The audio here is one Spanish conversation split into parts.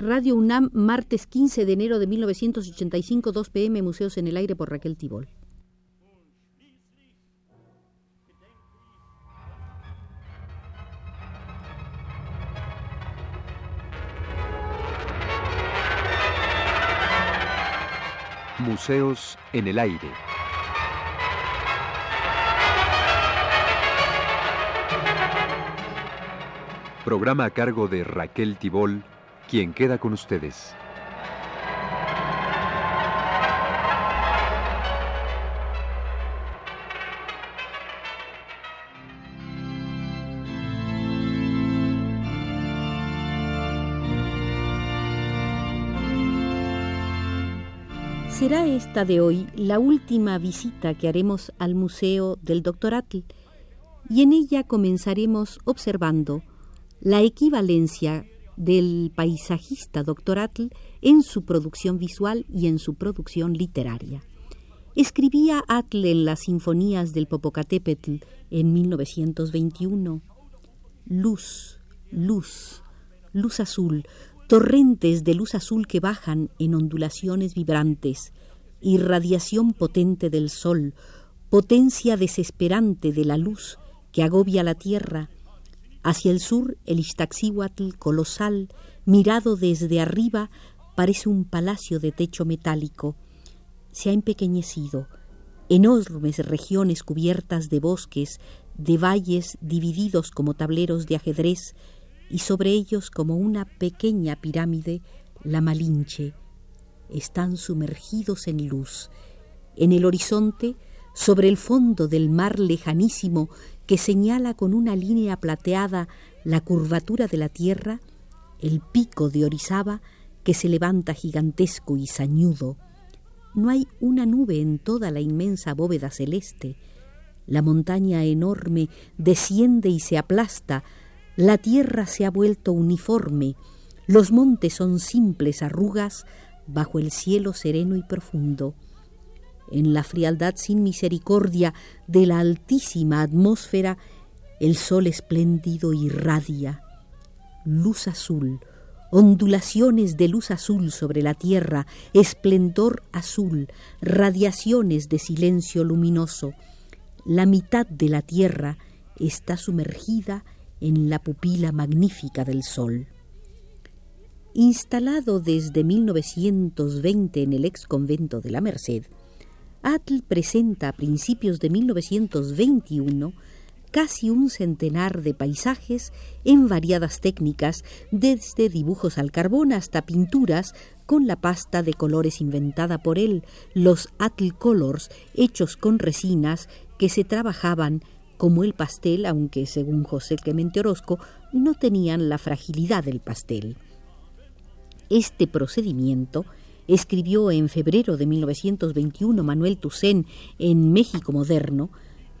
Radio UNAM, martes 15 de enero de 1985, 2 pm, Museos en el Aire por Raquel Tibol. Museos en el Aire. Programa a cargo de Raquel Tibol, quien queda con ustedes. Será esta de hoy la última visita que haremos al Museo del Dr. Atl y en ella comenzaremos observando la equivalencia del paisajista Dr. Atl en su producción visual y en su producción literaria. Escribía Atl en las sinfonías del Popocatépetl en 1921 Luz, luz, luz azul, torrentes de luz azul que bajan en ondulaciones vibrantes, irradiación potente del sol, potencia desesperante de la luz que agobia la tierra, Hacia el sur, el Iztaccíhuatl colosal, mirado desde arriba, parece un palacio de techo metálico. Se ha empequeñecido. Enormes regiones cubiertas de bosques, de valles divididos como tableros de ajedrez, y sobre ellos como una pequeña pirámide, la Malinche. Están sumergidos en luz. En el horizonte, sobre el fondo del mar lejanísimo que señala con una línea plateada la curvatura de la tierra, el pico de Orizaba que se levanta gigantesco y sañudo. No hay una nube en toda la inmensa bóveda celeste. La montaña enorme desciende y se aplasta, la tierra se ha vuelto uniforme, los montes son simples arrugas bajo el cielo sereno y profundo en la frialdad sin misericordia de la altísima atmósfera, el sol espléndido irradia. Luz azul, ondulaciones de luz azul sobre la tierra, esplendor azul, radiaciones de silencio luminoso. La mitad de la tierra está sumergida en la pupila magnífica del sol. Instalado desde 1920 en el ex convento de la Merced, Atl presenta a principios de 1921 casi un centenar de paisajes en variadas técnicas, desde dibujos al carbón hasta pinturas con la pasta de colores inventada por él, los Atl Colors, hechos con resinas que se trabajaban como el pastel, aunque según José Clemente Orozco no tenían la fragilidad del pastel. Este procedimiento escribió en febrero de 1921 Manuel Toussaint en México Moderno,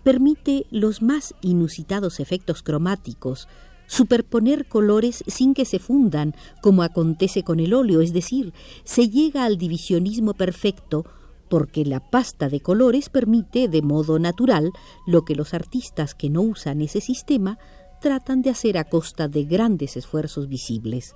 permite los más inusitados efectos cromáticos, superponer colores sin que se fundan, como acontece con el óleo, es decir, se llega al divisionismo perfecto porque la pasta de colores permite de modo natural lo que los artistas que no usan ese sistema tratan de hacer a costa de grandes esfuerzos visibles.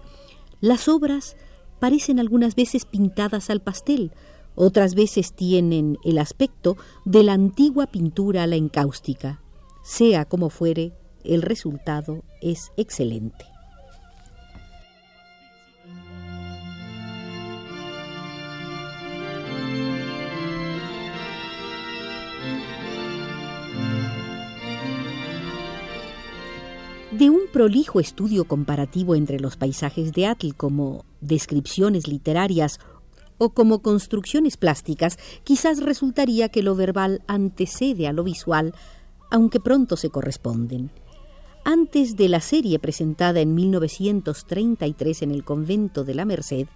Las obras parecen algunas veces pintadas al pastel, otras veces tienen el aspecto de la antigua pintura a la encáustica. Sea como fuere, el resultado es excelente. Prolijo estudio comparativo entre los paisajes de Atl como descripciones literarias o como construcciones plásticas, quizás resultaría que lo verbal antecede a lo visual, aunque pronto se corresponden. Antes de la serie presentada en 1933 en el convento de la Merced,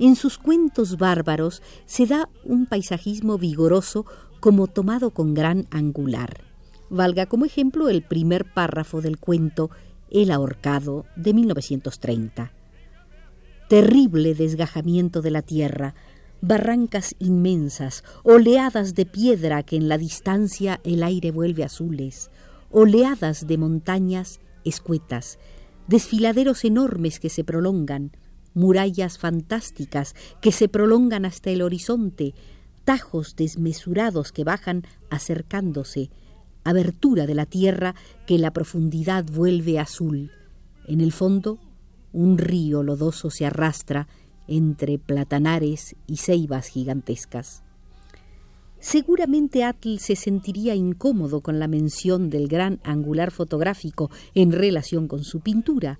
en sus cuentos bárbaros se da un paisajismo vigoroso como tomado con gran angular. Valga como ejemplo el primer párrafo del cuento El ahorcado de 1930. Terrible desgajamiento de la tierra, barrancas inmensas, oleadas de piedra que en la distancia el aire vuelve azules, oleadas de montañas escuetas, desfiladeros enormes que se prolongan, murallas fantásticas que se prolongan hasta el horizonte, tajos desmesurados que bajan acercándose, abertura de la tierra que la profundidad vuelve azul. En el fondo, un río lodoso se arrastra entre platanares y ceibas gigantescas. Seguramente Atl se sentiría incómodo con la mención del gran angular fotográfico en relación con su pintura.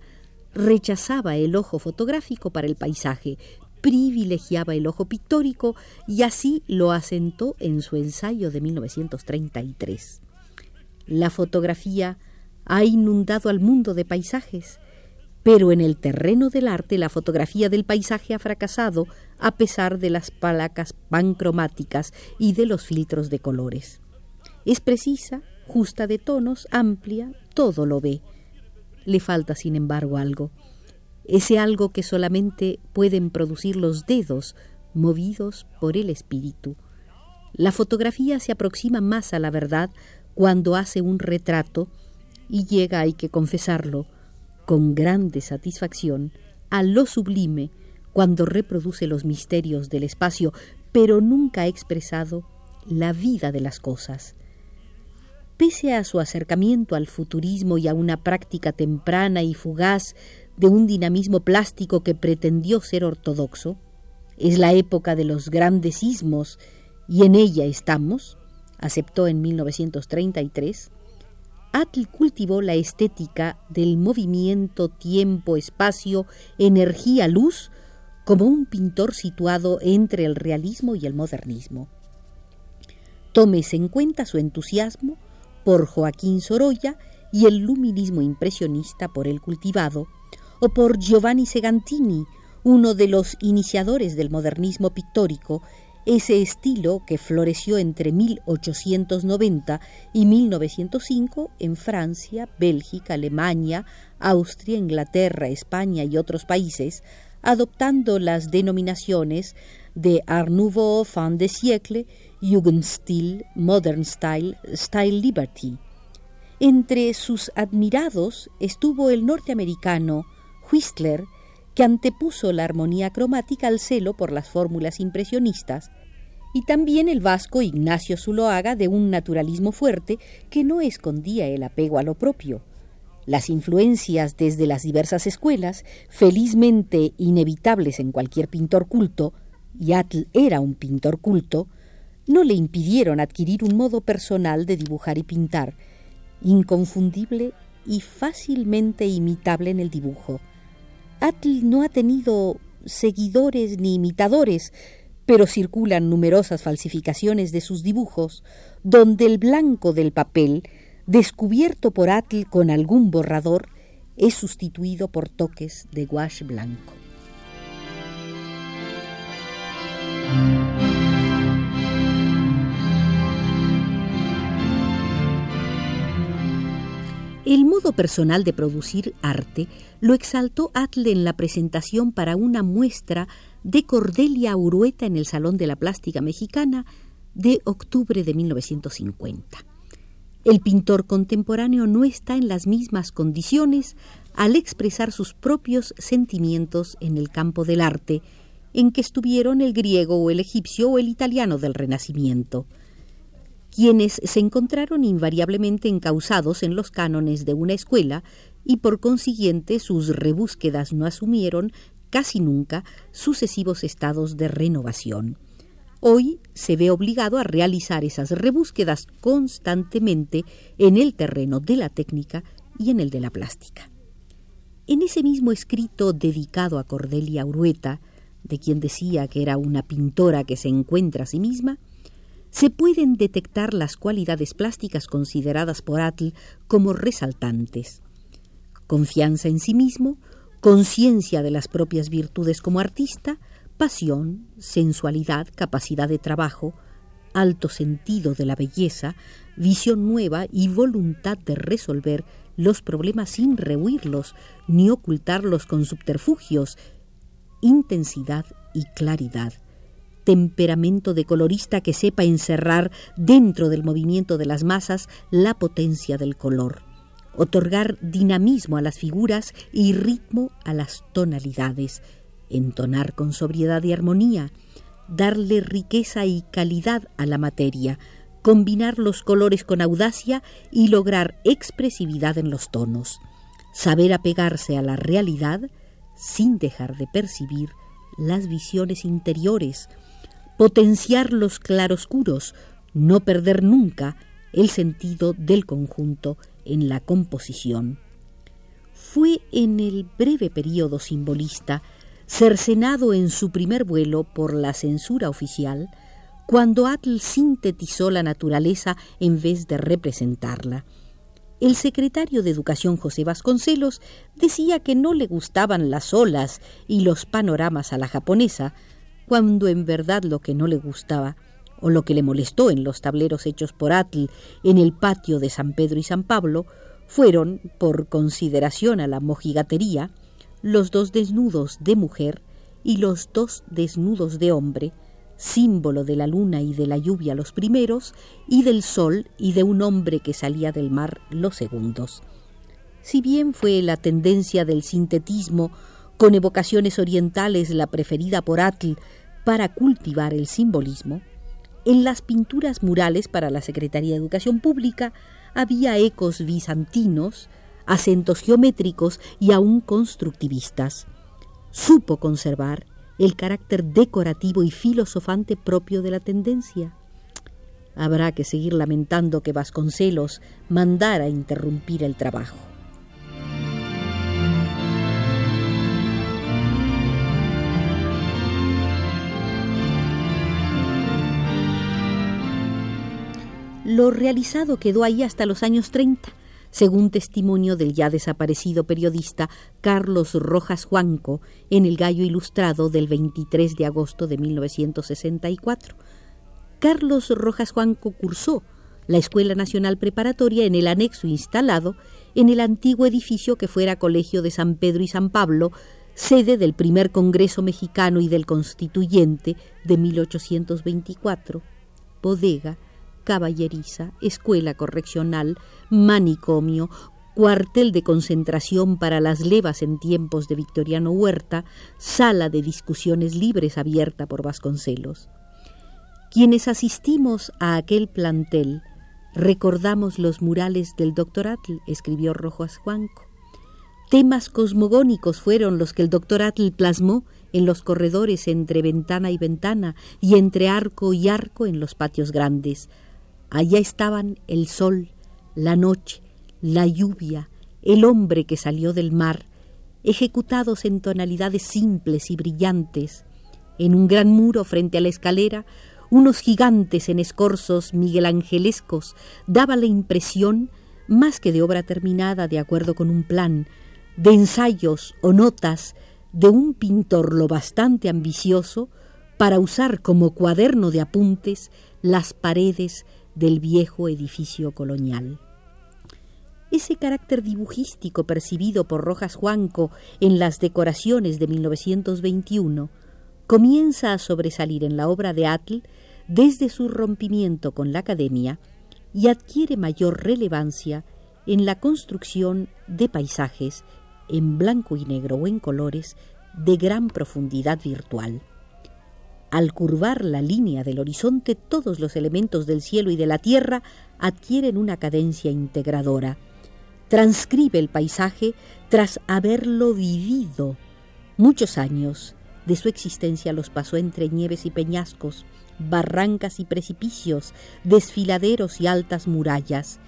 Rechazaba el ojo fotográfico para el paisaje, privilegiaba el ojo pictórico y así lo asentó en su ensayo de 1933. La fotografía ha inundado al mundo de paisajes, pero en el terreno del arte la fotografía del paisaje ha fracasado a pesar de las palacas pancromáticas y de los filtros de colores. Es precisa, justa de tonos, amplia, todo lo ve. Le falta, sin embargo, algo. Ese algo que solamente pueden producir los dedos movidos por el espíritu. La fotografía se aproxima más a la verdad cuando hace un retrato y llega, hay que confesarlo, con grande satisfacción a lo sublime cuando reproduce los misterios del espacio, pero nunca ha expresado la vida de las cosas. Pese a su acercamiento al futurismo y a una práctica temprana y fugaz de un dinamismo plástico que pretendió ser ortodoxo, es la época de los grandes sismos y en ella estamos, aceptó en 1933, Atl cultivó la estética del movimiento, tiempo, espacio, energía, luz, como un pintor situado entre el realismo y el modernismo. Tómese en cuenta su entusiasmo por Joaquín Sorolla y el luminismo impresionista por él cultivado, o por Giovanni Segantini, uno de los iniciadores del modernismo pictórico ese estilo que floreció entre 1890 y 1905 en Francia, Bélgica, Alemania, Austria, Inglaterra, España y otros países, adoptando las denominaciones de Art Nouveau, Fin de siècle, Jugendstil, Modern Style, Style Liberty. Entre sus admirados estuvo el norteamericano Whistler, que antepuso la armonía cromática al celo por las fórmulas impresionistas, y también el vasco Ignacio Zuloaga de un naturalismo fuerte que no escondía el apego a lo propio. Las influencias desde las diversas escuelas, felizmente inevitables en cualquier pintor culto, y Atl era un pintor culto, no le impidieron adquirir un modo personal de dibujar y pintar, inconfundible y fácilmente imitable en el dibujo. Atl no ha tenido seguidores ni imitadores, pero circulan numerosas falsificaciones de sus dibujos, donde el blanco del papel, descubierto por Atl con algún borrador, es sustituido por toques de gouache blanco. El modo personal de producir arte lo exaltó Atle en la presentación para una muestra de Cordelia Urueta en el Salón de la Plástica Mexicana de octubre de 1950. El pintor contemporáneo no está en las mismas condiciones al expresar sus propios sentimientos en el campo del arte en que estuvieron el griego o el egipcio o el italiano del Renacimiento quienes se encontraron invariablemente encausados en los cánones de una escuela y por consiguiente sus rebúsquedas no asumieron casi nunca sucesivos estados de renovación. Hoy se ve obligado a realizar esas rebúsquedas constantemente en el terreno de la técnica y en el de la plástica. En ese mismo escrito dedicado a Cordelia Urueta, de quien decía que era una pintora que se encuentra a sí misma, se pueden detectar las cualidades plásticas consideradas por Atl como resaltantes. Confianza en sí mismo, conciencia de las propias virtudes como artista, pasión, sensualidad, capacidad de trabajo, alto sentido de la belleza, visión nueva y voluntad de resolver los problemas sin rehuirlos ni ocultarlos con subterfugios, intensidad y claridad temperamento de colorista que sepa encerrar dentro del movimiento de las masas la potencia del color, otorgar dinamismo a las figuras y ritmo a las tonalidades, entonar con sobriedad y armonía, darle riqueza y calidad a la materia, combinar los colores con audacia y lograr expresividad en los tonos, saber apegarse a la realidad sin dejar de percibir las visiones interiores, potenciar los claroscuros, no perder nunca el sentido del conjunto en la composición. Fue en el breve periodo simbolista, cercenado en su primer vuelo por la censura oficial, cuando Atl sintetizó la naturaleza en vez de representarla. El secretario de Educación José Vasconcelos decía que no le gustaban las olas y los panoramas a la japonesa, cuando en verdad lo que no le gustaba o lo que le molestó en los tableros hechos por Atl en el patio de San Pedro y San Pablo fueron, por consideración a la mojigatería, los dos desnudos de mujer y los dos desnudos de hombre, símbolo de la luna y de la lluvia los primeros, y del sol y de un hombre que salía del mar los segundos. Si bien fue la tendencia del sintetismo con evocaciones orientales la preferida por Atl para cultivar el simbolismo, en las pinturas murales para la Secretaría de Educación Pública había ecos bizantinos, acentos geométricos y aún constructivistas. Supo conservar el carácter decorativo y filosofante propio de la tendencia. Habrá que seguir lamentando que Vasconcelos mandara interrumpir el trabajo. Lo realizado quedó ahí hasta los años 30, según testimonio del ya desaparecido periodista Carlos Rojas Juanco en El Gallo Ilustrado del 23 de agosto de 1964. Carlos Rojas Juanco cursó la Escuela Nacional Preparatoria en el anexo instalado en el antiguo edificio que fuera Colegio de San Pedro y San Pablo, sede del primer Congreso Mexicano y del Constituyente de 1824, bodega, caballeriza, escuela correccional, manicomio, cuartel de concentración para las levas en tiempos de Victoriano Huerta, sala de discusiones libres abierta por Vasconcelos. Quienes asistimos a aquel plantel recordamos los murales del doctor Atl, escribió Rojas Juanco. Temas cosmogónicos fueron los que el doctor Atl plasmó en los corredores entre ventana y ventana y entre arco y arco en los patios grandes, Allá estaban el sol, la noche, la lluvia, el hombre que salió del mar, ejecutados en tonalidades simples y brillantes. En un gran muro frente a la escalera, unos gigantes en escorzos miguelangelescos daba la impresión, más que de obra terminada de acuerdo con un plan, de ensayos o notas de un pintor lo bastante ambicioso para usar como cuaderno de apuntes las paredes del viejo edificio colonial. Ese carácter dibujístico percibido por Rojas Juanco en las decoraciones de 1921 comienza a sobresalir en la obra de Atl desde su rompimiento con la academia y adquiere mayor relevancia en la construcción de paisajes en blanco y negro o en colores de gran profundidad virtual. Al curvar la línea del horizonte, todos los elementos del cielo y de la tierra adquieren una cadencia integradora. Transcribe el paisaje tras haberlo vivido. Muchos años de su existencia los pasó entre nieves y peñascos, barrancas y precipicios, desfiladeros y altas murallas.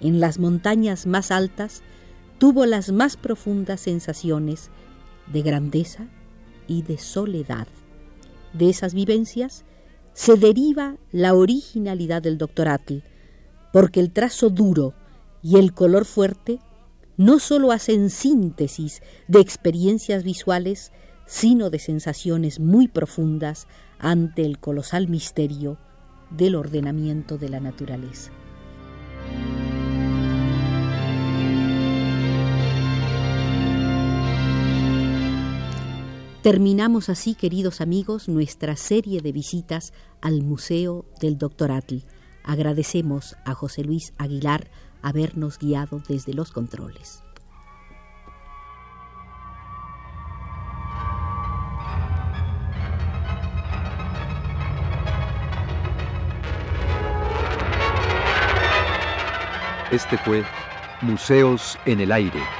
En las montañas más altas tuvo las más profundas sensaciones de grandeza y de soledad de esas vivencias se deriva la originalidad del doctor Atl, porque el trazo duro y el color fuerte no sólo hacen síntesis de experiencias visuales, sino de sensaciones muy profundas ante el colosal misterio del ordenamiento de la naturaleza. Terminamos así, queridos amigos, nuestra serie de visitas al Museo del Doctor Atl. Agradecemos a José Luis Aguilar habernos guiado desde los controles. Este fue Museos en el Aire.